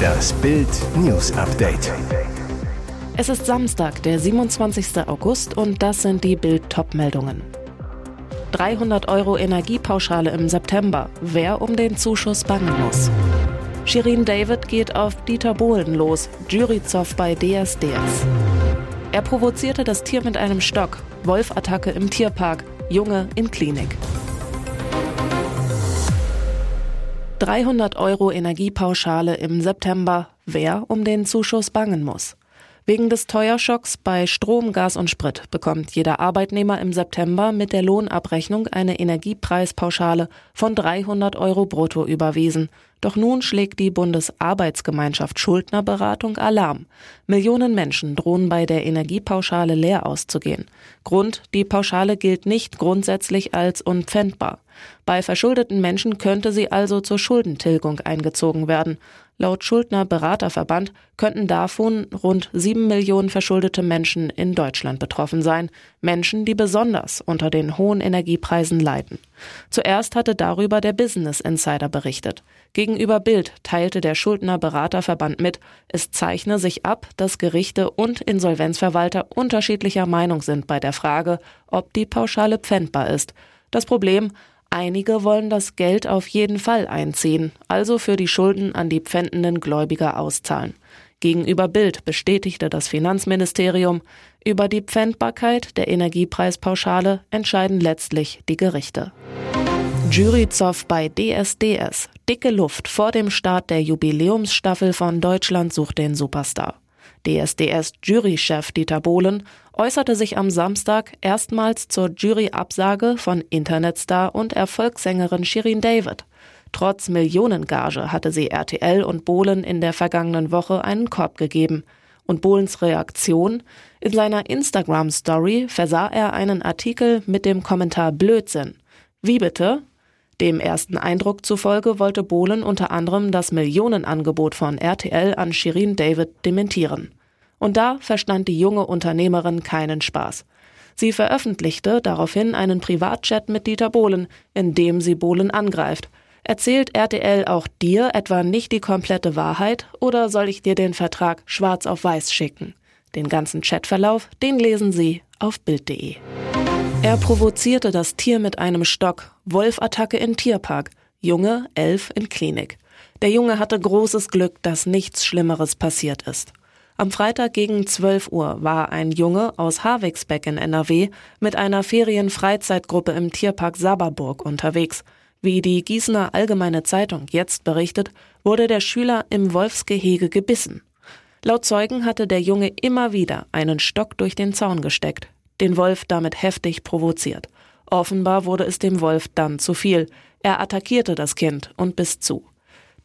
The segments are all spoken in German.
Das Bild News Update. Es ist Samstag, der 27. August und das sind die Bild meldungen 300 Euro Energiepauschale im September. Wer um den Zuschuss bangen muss. Shirin David geht auf Dieter Bohlen los. Juryzoff bei DSDS. Er provozierte das Tier mit einem Stock. Wolfattacke im Tierpark. Junge in Klinik. 300 Euro Energiepauschale im September. Wer um den Zuschuss bangen muss. Wegen des Teuerschocks bei Strom, Gas und Sprit bekommt jeder Arbeitnehmer im September mit der Lohnabrechnung eine Energiepreispauschale von 300 Euro brutto überwiesen. Doch nun schlägt die Bundesarbeitsgemeinschaft Schuldnerberatung Alarm. Millionen Menschen drohen bei der Energiepauschale leer auszugehen. Grund, die Pauschale gilt nicht grundsätzlich als unpfändbar. Bei verschuldeten Menschen könnte sie also zur Schuldentilgung eingezogen werden. Laut Schuldner Beraterverband könnten davon rund sieben Millionen verschuldete Menschen in Deutschland betroffen sein. Menschen, die besonders unter den hohen Energiepreisen leiden. Zuerst hatte darüber der Business Insider berichtet. Gegenüber Bild teilte der Schuldner Beraterverband mit, es zeichne sich ab, dass Gerichte und Insolvenzverwalter unterschiedlicher Meinung sind bei der Frage, ob die Pauschale pfändbar ist. Das Problem, Einige wollen das Geld auf jeden Fall einziehen, also für die Schulden an die pfändenden Gläubiger auszahlen. Gegenüber Bild bestätigte das Finanzministerium, über die Pfändbarkeit der Energiepreispauschale entscheiden letztlich die Gerichte. Juryzoff bei DSDS. Dicke Luft vor dem Start der Jubiläumsstaffel von Deutschland sucht den Superstar. DSDS-Jurychef Dieter Bohlen äußerte sich am Samstag erstmals zur Juryabsage von Internetstar und Erfolgssängerin Shirin David. Trotz Millionengage hatte sie RTL und Bohlen in der vergangenen Woche einen Korb gegeben. Und Bohlens Reaktion? In seiner Instagram-Story versah er einen Artikel mit dem Kommentar Blödsinn. Wie bitte? Dem ersten Eindruck zufolge wollte Bohlen unter anderem das Millionenangebot von RTL an Shirin David dementieren. Und da verstand die junge Unternehmerin keinen Spaß. Sie veröffentlichte daraufhin einen Privatchat mit Dieter Bohlen, in dem sie Bohlen angreift. Erzählt RTL auch dir etwa nicht die komplette Wahrheit oder soll ich dir den Vertrag schwarz auf weiß schicken? Den ganzen Chatverlauf, den lesen Sie auf Bild.de. Er provozierte das Tier mit einem Stock. Wolfattacke in Tierpark. Junge, elf in Klinik. Der Junge hatte großes Glück, dass nichts Schlimmeres passiert ist. Am Freitag gegen 12 Uhr war ein Junge aus Havixbeck in NRW mit einer Ferienfreizeitgruppe im Tierpark Saberburg unterwegs. Wie die Gießener Allgemeine Zeitung jetzt berichtet, wurde der Schüler im Wolfsgehege gebissen. Laut Zeugen hatte der Junge immer wieder einen Stock durch den Zaun gesteckt den Wolf damit heftig provoziert. Offenbar wurde es dem Wolf dann zu viel. Er attackierte das Kind und biss zu.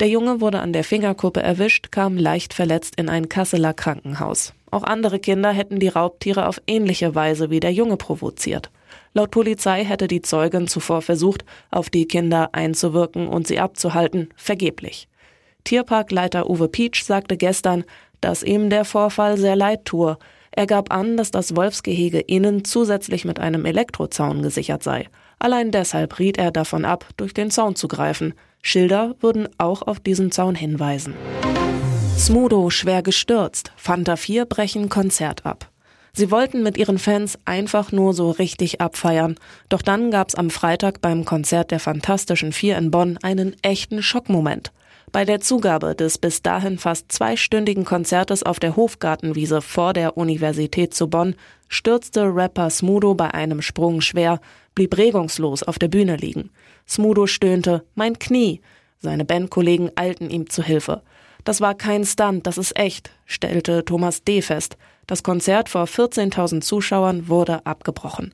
Der Junge wurde an der Fingerkuppe erwischt, kam leicht verletzt in ein Kasseler Krankenhaus. Auch andere Kinder hätten die Raubtiere auf ähnliche Weise wie der Junge provoziert. Laut Polizei hätte die Zeugin zuvor versucht, auf die Kinder einzuwirken und sie abzuhalten, vergeblich. Tierparkleiter Uwe Pietsch sagte gestern, dass ihm der Vorfall sehr leid tue. Er gab an, dass das Wolfsgehege innen zusätzlich mit einem Elektrozaun gesichert sei. Allein deshalb riet er davon ab, durch den Zaun zu greifen. Schilder würden auch auf diesen Zaun hinweisen. Smudo schwer gestürzt. Fanta 4 brechen Konzert ab. Sie wollten mit ihren Fans einfach nur so richtig abfeiern. Doch dann gab's am Freitag beim Konzert der Fantastischen Vier in Bonn einen echten Schockmoment. Bei der Zugabe des bis dahin fast zweistündigen Konzertes auf der Hofgartenwiese vor der Universität zu Bonn stürzte Rapper Smudo bei einem Sprung schwer, blieb regungslos auf der Bühne liegen. Smudo stöhnte, mein Knie. Seine Bandkollegen eilten ihm zu Hilfe. Das war kein Stunt, das ist echt, stellte Thomas D. fest. Das Konzert vor 14.000 Zuschauern wurde abgebrochen.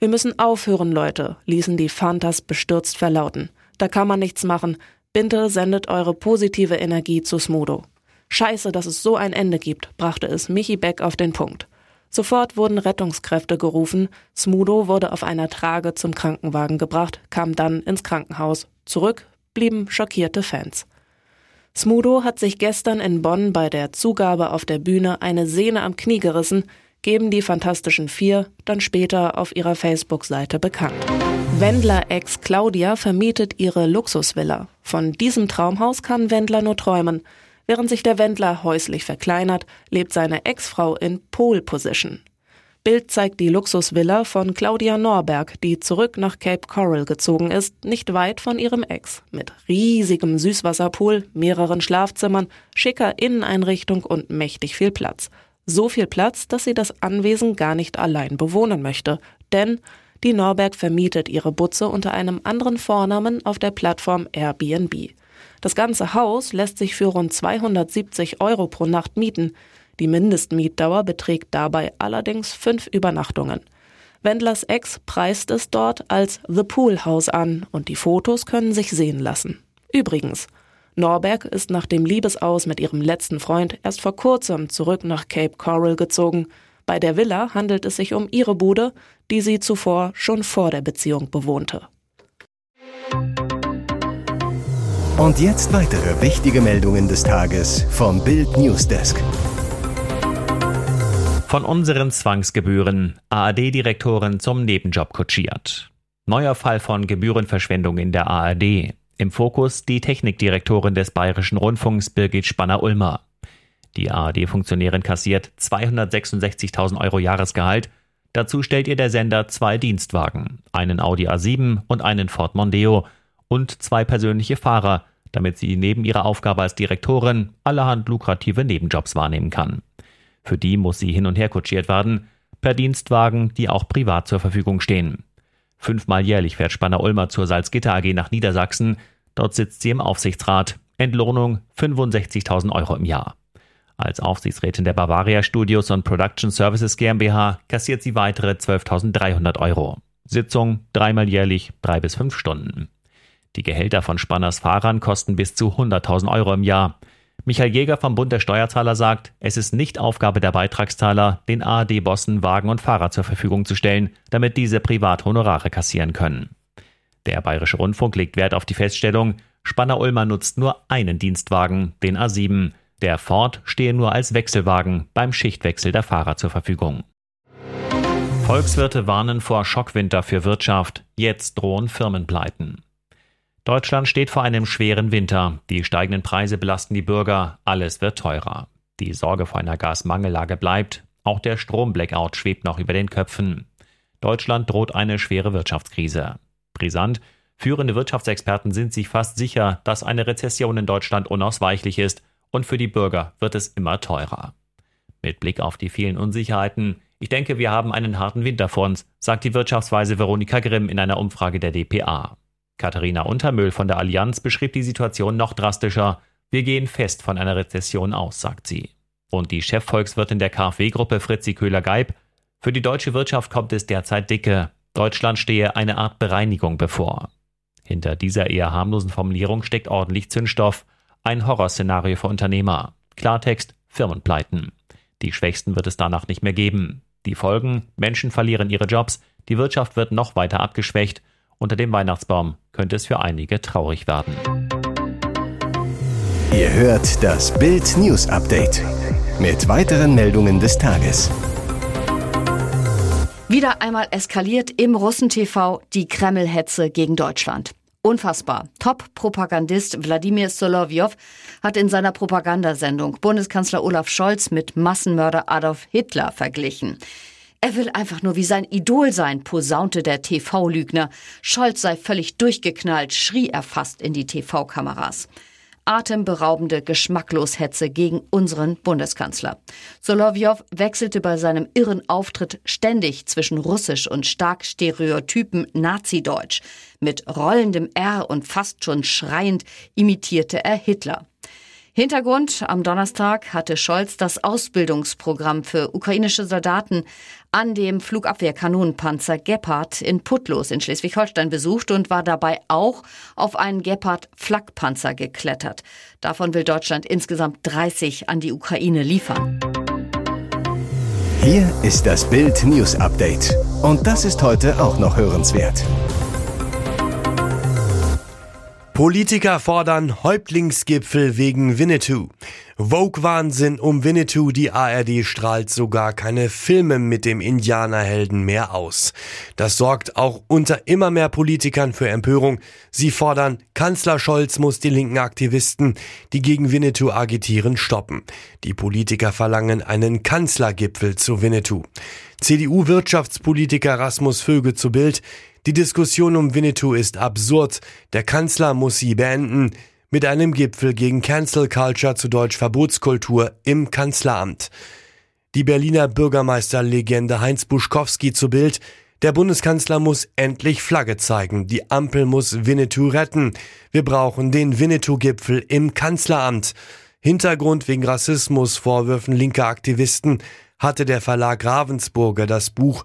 Wir müssen aufhören, Leute, ließen die Fantas bestürzt verlauten. Da kann man nichts machen. Bitte sendet eure positive Energie zu Smudo. Scheiße, dass es so ein Ende gibt, brachte es Michi Beck auf den Punkt. Sofort wurden Rettungskräfte gerufen. Smudo wurde auf einer Trage zum Krankenwagen gebracht, kam dann ins Krankenhaus. Zurück blieben schockierte Fans. Smudo hat sich gestern in Bonn bei der Zugabe auf der Bühne eine Sehne am Knie gerissen, geben die Fantastischen Vier dann später auf ihrer Facebook-Seite bekannt. Wendler-Ex Claudia vermietet ihre Luxusvilla. Von diesem Traumhaus kann Wendler nur träumen. Während sich der Wendler häuslich verkleinert, lebt seine Ex-Frau in Pole Position. Bild zeigt die Luxusvilla von Claudia Norberg, die zurück nach Cape Coral gezogen ist, nicht weit von ihrem Ex, mit riesigem Süßwasserpool, mehreren Schlafzimmern, schicker Inneneinrichtung und mächtig viel Platz. So viel Platz, dass sie das Anwesen gar nicht allein bewohnen möchte, denn die Norberg vermietet ihre Butze unter einem anderen Vornamen auf der Plattform Airbnb. Das ganze Haus lässt sich für rund 270 Euro pro Nacht mieten. Die Mindestmietdauer beträgt dabei allerdings fünf Übernachtungen. Wendlers Ex preist es dort als The Pool House an und die Fotos können sich sehen lassen. Übrigens, Norberg ist nach dem Liebesaus mit ihrem letzten Freund erst vor kurzem zurück nach Cape Coral gezogen. Bei der Villa handelt es sich um ihre Bude, die sie zuvor schon vor der Beziehung bewohnte. Und jetzt weitere wichtige Meldungen des Tages vom Bild Newsdesk. Von unseren Zwangsgebühren. ARD-Direktorin zum Nebenjob kutschiert. Neuer Fall von Gebührenverschwendung in der ARD. Im Fokus die Technikdirektorin des Bayerischen Rundfunks Birgit Spanner-Ulmer. Die ARD-Funktionärin kassiert 266.000 Euro Jahresgehalt. Dazu stellt ihr der Sender zwei Dienstwagen, einen Audi A7 und einen Ford Mondeo und zwei persönliche Fahrer, damit sie neben ihrer Aufgabe als Direktorin allerhand lukrative Nebenjobs wahrnehmen kann. Für die muss sie hin und her kutschiert werden, per Dienstwagen, die auch privat zur Verfügung stehen. Fünfmal jährlich fährt Spanner Ulmer zur Salzgitter AG nach Niedersachsen. Dort sitzt sie im Aufsichtsrat. Entlohnung 65.000 Euro im Jahr. Als Aufsichtsrätin der Bavaria Studios und Production Services GmbH kassiert sie weitere 12.300 Euro. Sitzung dreimal jährlich, drei bis fünf Stunden. Die Gehälter von Spanners Fahrern kosten bis zu 100.000 Euro im Jahr. Michael Jäger vom Bund der Steuerzahler sagt, es ist nicht Aufgabe der Beitragszahler, den ARD-Bossen Wagen und Fahrer zur Verfügung zu stellen, damit diese privat Honorare kassieren können. Der Bayerische Rundfunk legt Wert auf die Feststellung, Spanner-Ulmer nutzt nur einen Dienstwagen, den A7. Der Ford stehe nur als Wechselwagen beim Schichtwechsel der Fahrer zur Verfügung. Volkswirte warnen vor Schockwinter für Wirtschaft. Jetzt drohen Firmenpleiten. Deutschland steht vor einem schweren Winter. Die steigenden Preise belasten die Bürger. Alles wird teurer. Die Sorge vor einer Gasmangellage bleibt. Auch der Stromblackout schwebt noch über den Köpfen. Deutschland droht eine schwere Wirtschaftskrise. Brisant. Führende Wirtschaftsexperten sind sich fast sicher, dass eine Rezession in Deutschland unausweichlich ist und für die Bürger wird es immer teurer. Mit Blick auf die vielen Unsicherheiten, ich denke, wir haben einen harten Winter vor uns, sagt die Wirtschaftsweise Veronika Grimm in einer Umfrage der dpa. Katharina Untermüll von der Allianz beschrieb die Situation noch drastischer. Wir gehen fest von einer Rezession aus, sagt sie. Und die Chefvolkswirtin der KfW-Gruppe Fritzi Köhler-Geib, für die deutsche Wirtschaft kommt es derzeit dicke. Deutschland stehe eine Art Bereinigung bevor. Hinter dieser eher harmlosen Formulierung steckt ordentlich Zündstoff. Ein Horrorszenario für Unternehmer. Klartext, Firmenpleiten. Die Schwächsten wird es danach nicht mehr geben. Die Folgen, Menschen verlieren ihre Jobs, die Wirtschaft wird noch weiter abgeschwächt unter dem Weihnachtsbaum könnte es für einige traurig werden. Ihr hört das Bild News Update mit weiteren Meldungen des Tages. Wieder einmal eskaliert im Russen-TV die Kreml-Hetze gegen Deutschland. Unfassbar. Top-Propagandist Wladimir Solovyov hat in seiner Propagandasendung Bundeskanzler Olaf Scholz mit Massenmörder Adolf Hitler verglichen. Er will einfach nur wie sein Idol sein, posaunte der TV-Lügner. Scholz sei völlig durchgeknallt, schrie er fast in die TV-Kameras. Atemberaubende Geschmackloshetze gegen unseren Bundeskanzler. Solovyov wechselte bei seinem irren Auftritt ständig zwischen russisch und stark stereotypen Nazi-Deutsch. Mit rollendem R und fast schon schreiend imitierte er Hitler. Hintergrund, am Donnerstag hatte Scholz das Ausbildungsprogramm für ukrainische Soldaten an dem Flugabwehrkanonenpanzer Gepard in Putlos in Schleswig-Holstein besucht und war dabei auch auf einen Gepard-Flakpanzer geklettert. Davon will Deutschland insgesamt 30 an die Ukraine liefern. Hier ist das Bild News Update. Und das ist heute auch noch hörenswert. Politiker fordern Häuptlingsgipfel wegen Winnetou. Vogue-Wahnsinn um Winnetou, die ARD strahlt sogar keine Filme mit dem Indianerhelden mehr aus. Das sorgt auch unter immer mehr Politikern für Empörung. Sie fordern, Kanzler Scholz muss die linken Aktivisten, die gegen Winnetou agitieren, stoppen. Die Politiker verlangen einen Kanzlergipfel zu Winnetou. CDU-Wirtschaftspolitiker Rasmus Vöge zu Bild. Die Diskussion um Winnetou ist absurd. Der Kanzler muss sie beenden. Mit einem Gipfel gegen Cancel Culture zu Deutsch Verbotskultur im Kanzleramt. Die Berliner Bürgermeisterlegende Heinz Buschkowski zu Bild. Der Bundeskanzler muss endlich Flagge zeigen. Die Ampel muss Winnetou retten. Wir brauchen den Winnetou-Gipfel im Kanzleramt. Hintergrund wegen Rassismusvorwürfen linker Aktivisten hatte der Verlag Ravensburger das Buch